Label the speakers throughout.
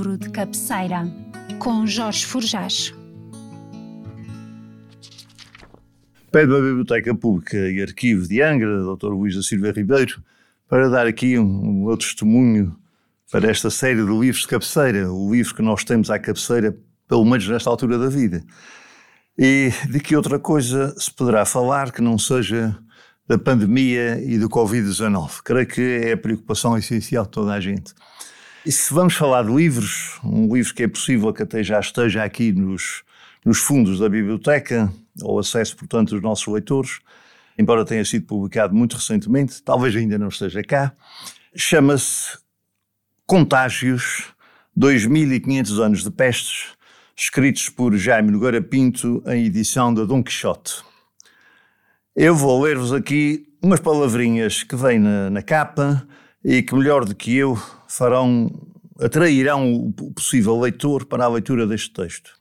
Speaker 1: Livro de Cabeceira, com Jorge Forjás.
Speaker 2: Pede a Biblioteca Pública e Arquivo de Angra, Dr. Luís da Silva Ribeiro, para dar aqui um, um outro testemunho para esta série de livros de cabeceira, o livro que nós temos à cabeceira, pelo menos nesta altura da vida. E de que outra coisa se poderá falar que não seja da pandemia e do Covid-19? Creio que é a preocupação essencial de toda a gente. E se vamos falar de livros, um livro que é possível que até já esteja aqui nos, nos fundos da biblioteca, ou acesso, portanto, dos nossos leitores, embora tenha sido publicado muito recentemente, talvez ainda não esteja cá, chama-se Contágios, 2500 anos de pestes, escritos por Jaime Nogueira Pinto em edição da Dom Quixote. Eu vou ler-vos aqui umas palavrinhas que vêm na, na, capa e que, melhor do que eu, farão, atrairão o possível leitor para a leitura deste texto.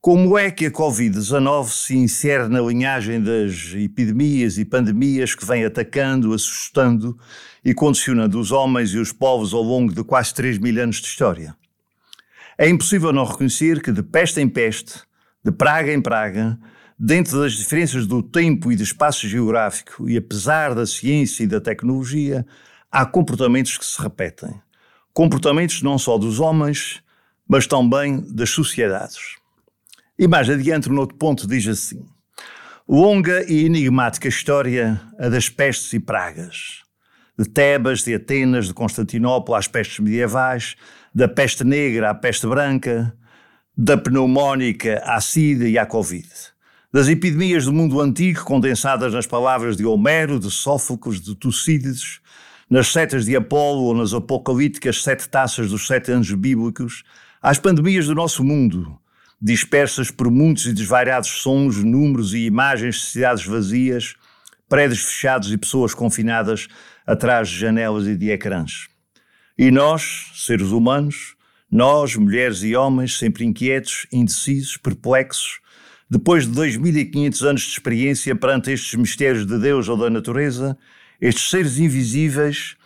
Speaker 2: Como é que a Covid-19 se insere na linhagem das epidemias e pandemias que vem atacando, assustando e condicionando os homens e os povos ao longo de quase 3 mil anos de história? É impossível não reconhecer que, de peste em peste, de praga em praga, dentro das diferenças do tempo e do espaço geográfico e apesar da ciência e da tecnologia, há comportamentos que se repetem. Comportamentos não só dos homens, mas também das sociedades. E mais adiante, no outro ponto, diz assim: Longa e enigmática história a das pestes e pragas. De Tebas, de Atenas, de Constantinopla às pestes medievais, da peste negra à peste branca, da pneumónica à sida e à covid. Das epidemias do mundo antigo, condensadas nas palavras de Homero, de Sófocles, de Tucídides, nas setas de Apolo ou nas apocalípticas sete taças dos sete anjos bíblicos, às pandemias do nosso mundo, dispersas por muitos e desvariados sons, números e imagens de cidades vazias, prédios fechados e pessoas confinadas atrás de janelas e de ecrãs. E nós, seres humanos, nós, mulheres e homens, sempre inquietos, indecisos, perplexos, depois de 2500 anos de experiência perante estes mistérios de Deus ou da natureza, estes seres invisíveis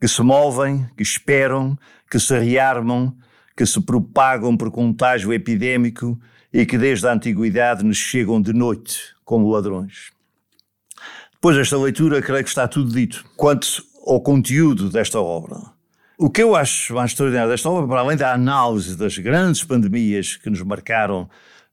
Speaker 2: que se movem, que esperam, que se rearmam, que se propagam por contágio epidêmico e que desde a antiguidade nos chegam de noite como ladrões. Depois desta leitura, creio que está tudo dito quanto ao conteúdo desta obra. O que eu acho mais extraordinário desta obra, para além da análise das grandes pandemias que nos marcaram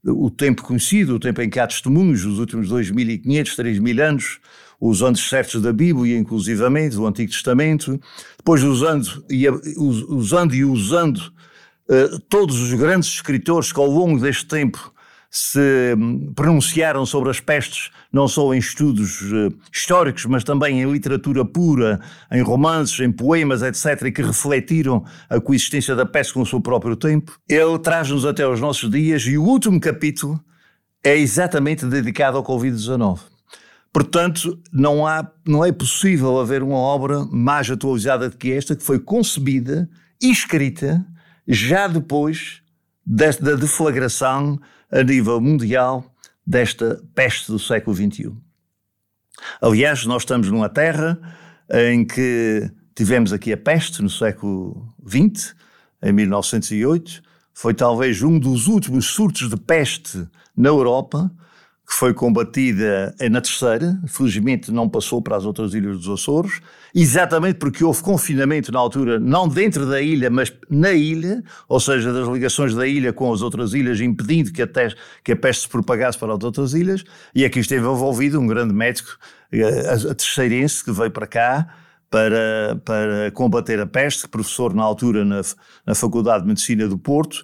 Speaker 2: o tempo conhecido, o tempo em que há testemunhos, os últimos 2.500, 3.000 anos, os anos certos da Bíblia, inclusivamente, do Antigo Testamento, depois usando e, usando, e usando eh, todos os grandes escritores que ao longo deste tempo se hum, pronunciaram sobre as pestes, não só em estudos uh, históricos, mas também em literatura pura, em romances, em poemas, etc., que refletiram a coexistência da peste com o seu próprio tempo. Ele traz-nos até aos nossos dias e o último capítulo é exatamente dedicado ao Covid-19. Portanto, não, há, não é possível haver uma obra mais atualizada do que esta, que foi concebida e escrita já depois da deflagração a nível mundial desta peste do século XXI. Aliás, nós estamos numa terra em que tivemos aqui a peste no século XX, em 1908, foi talvez um dos últimos surtos de peste na Europa, que foi combatida na terceira, felizmente não passou para as outras ilhas dos Açores, exatamente porque houve confinamento na altura, não dentro da ilha, mas na ilha, ou seja, das ligações da ilha com as outras ilhas, impedindo que a, que a peste se propagasse para as outras ilhas, e aqui esteve envolvido um grande médico, eh, a, terceirense, que veio para cá, para, para combater a peste, professor na altura na, na Faculdade de Medicina do Porto,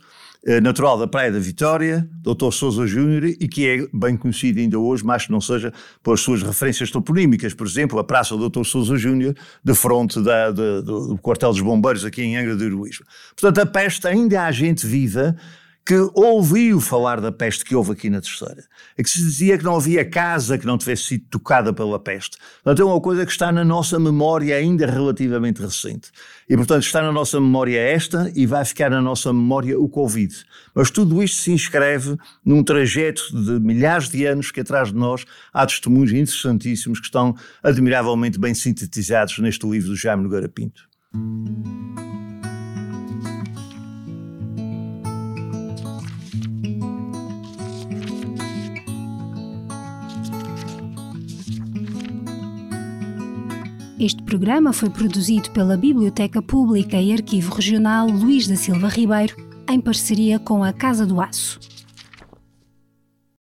Speaker 2: natural da Praia da Vitória, Dr. Sousa Júnior, e que é bem conhecido ainda hoje, mas que não seja pelas suas referências toponímicas, por exemplo, a Praça do Dr. Sousa Júnior, de fronte da, do, do quartel dos bombeiros aqui em Angra do Heroísmo. Portanto, a peste ainda há gente viva que ouviu falar da peste que houve aqui na Terceira. É que se dizia que não havia casa que não tivesse sido tocada pela peste. Portanto, é uma coisa que está na nossa memória ainda relativamente recente. E, portanto, está na nossa memória esta e vai ficar na nossa memória o Covid. Mas tudo isto se inscreve num trajeto de milhares de anos que atrás de nós há testemunhos interessantíssimos que estão admiravelmente bem sintetizados neste livro do Jaime Nogueira Pinto.
Speaker 1: Este programa foi produzido pela Biblioteca Pública e Arquivo Regional Luís da Silva Ribeiro, em parceria com a Casa do Aço.